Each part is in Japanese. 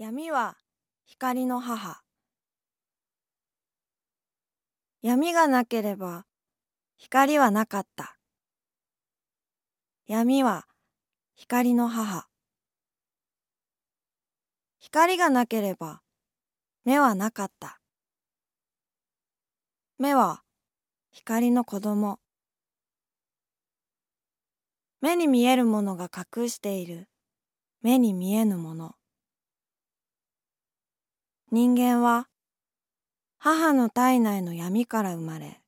闇は光の母。闇がなければ光はなかった。闇は光の母。光がなければ目はなかった。目は光の子供。目に見えるものが隠している。目に見えぬもの。人間は母の体内の闇から生まれ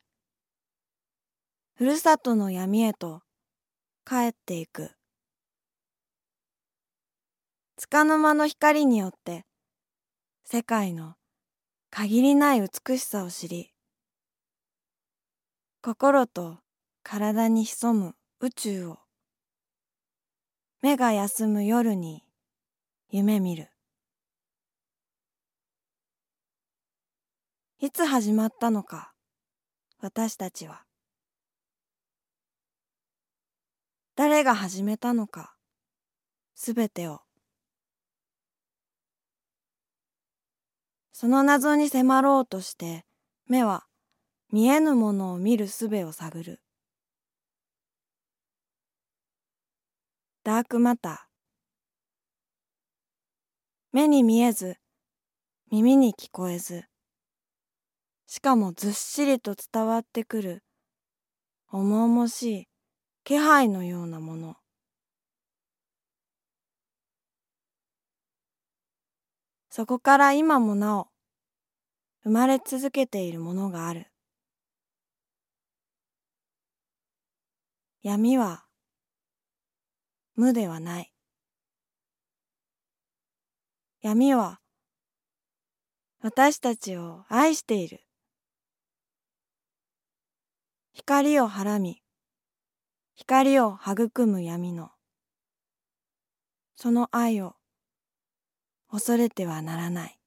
ふるさとの闇へと帰っていく。束の間の光によって世界の限りない美しさを知り心と体に潜む宇宙を目が休む夜に夢見る。いつ始まったのか私たちは。誰が始めたのかすべてを。その謎に迫ろうとして目は見えぬものを見る術を探る。ダークマター。目に見えず耳に聞こえず。しかもずっしりと伝わってくる重々しい気配のようなもの。そこから今もなお生まれ続けているものがある。闇は無ではない。闇は私たちを愛している。光をはらみ光を育む闇のその愛を恐れてはならない。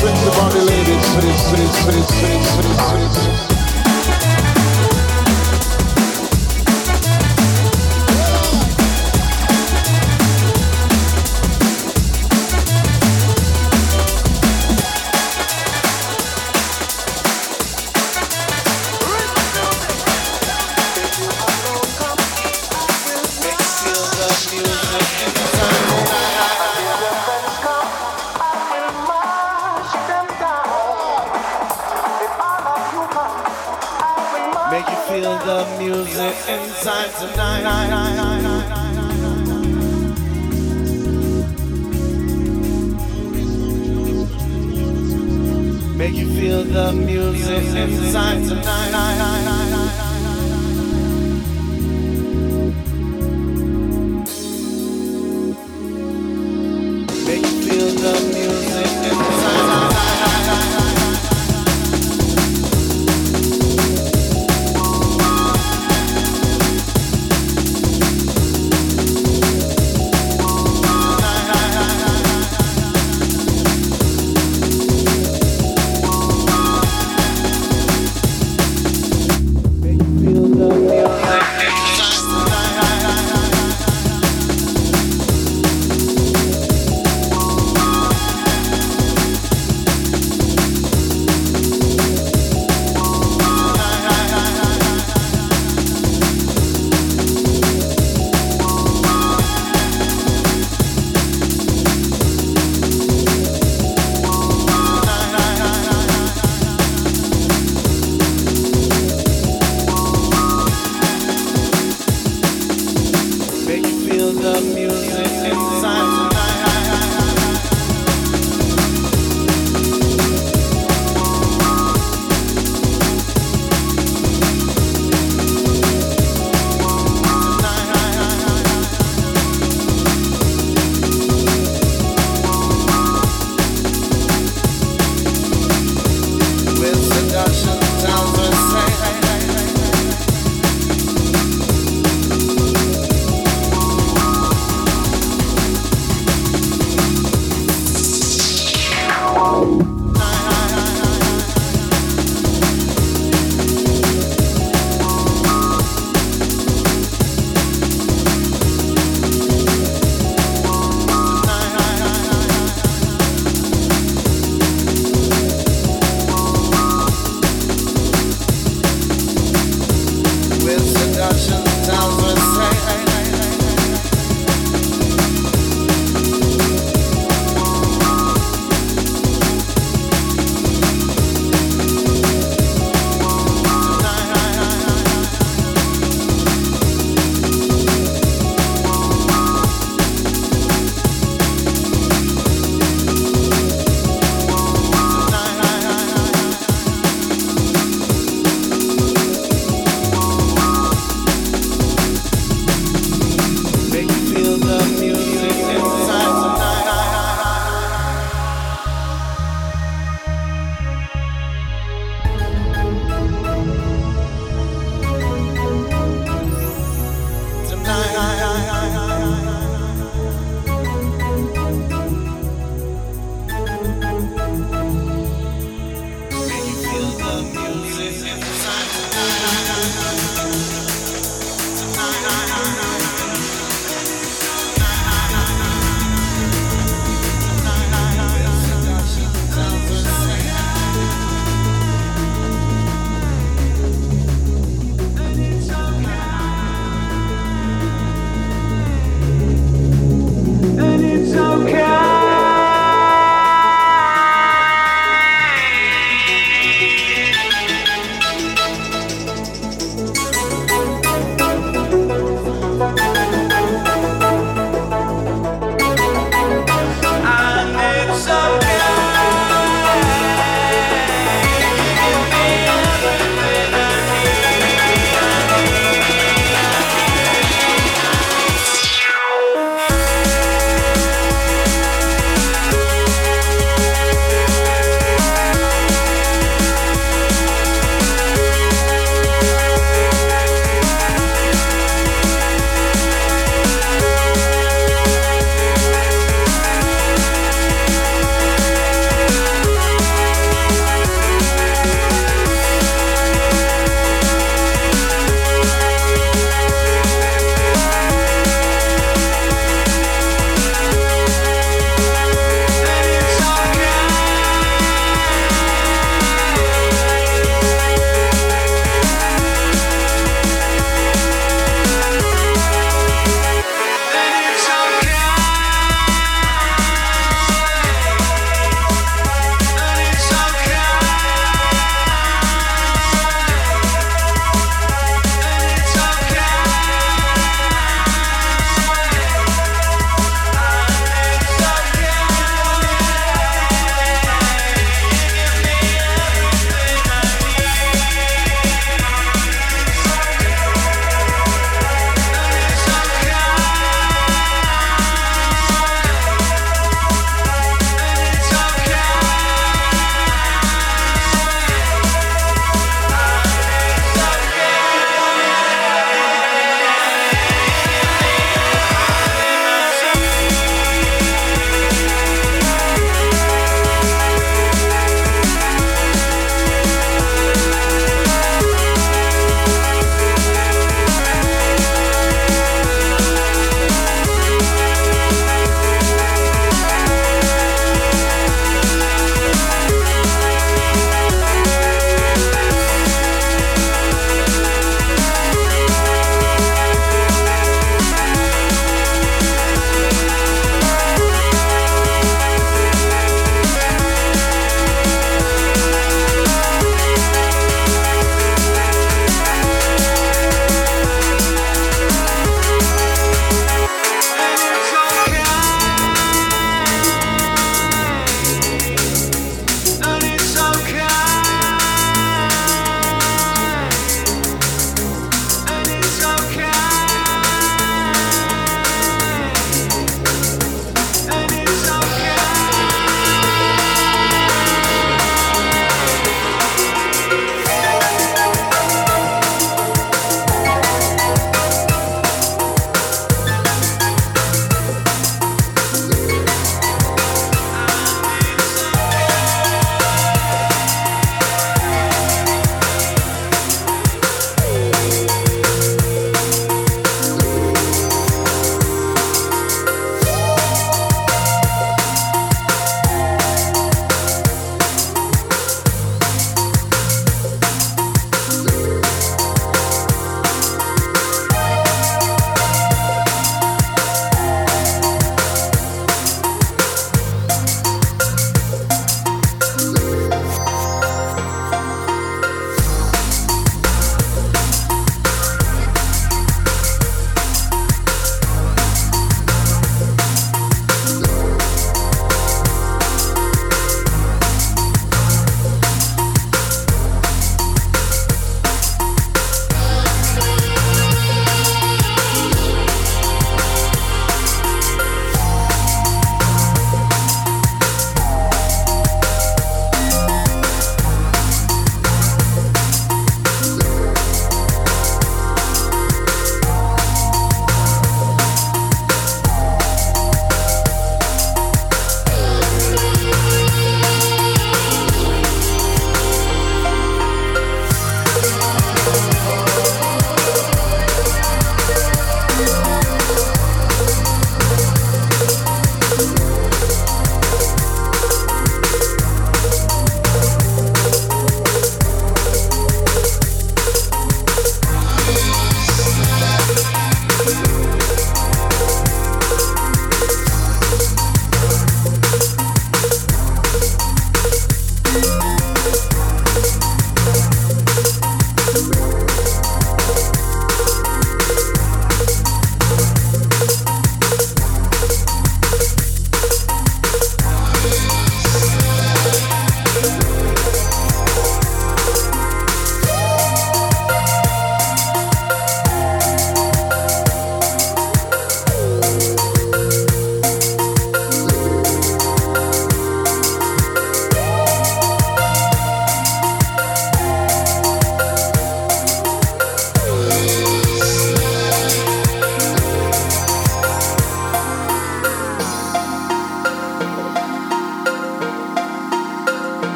Bring the body, ladies.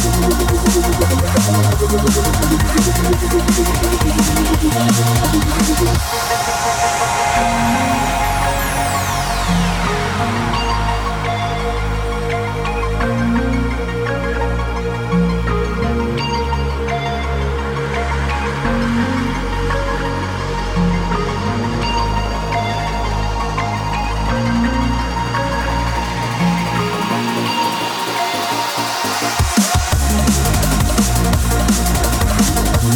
Thank you.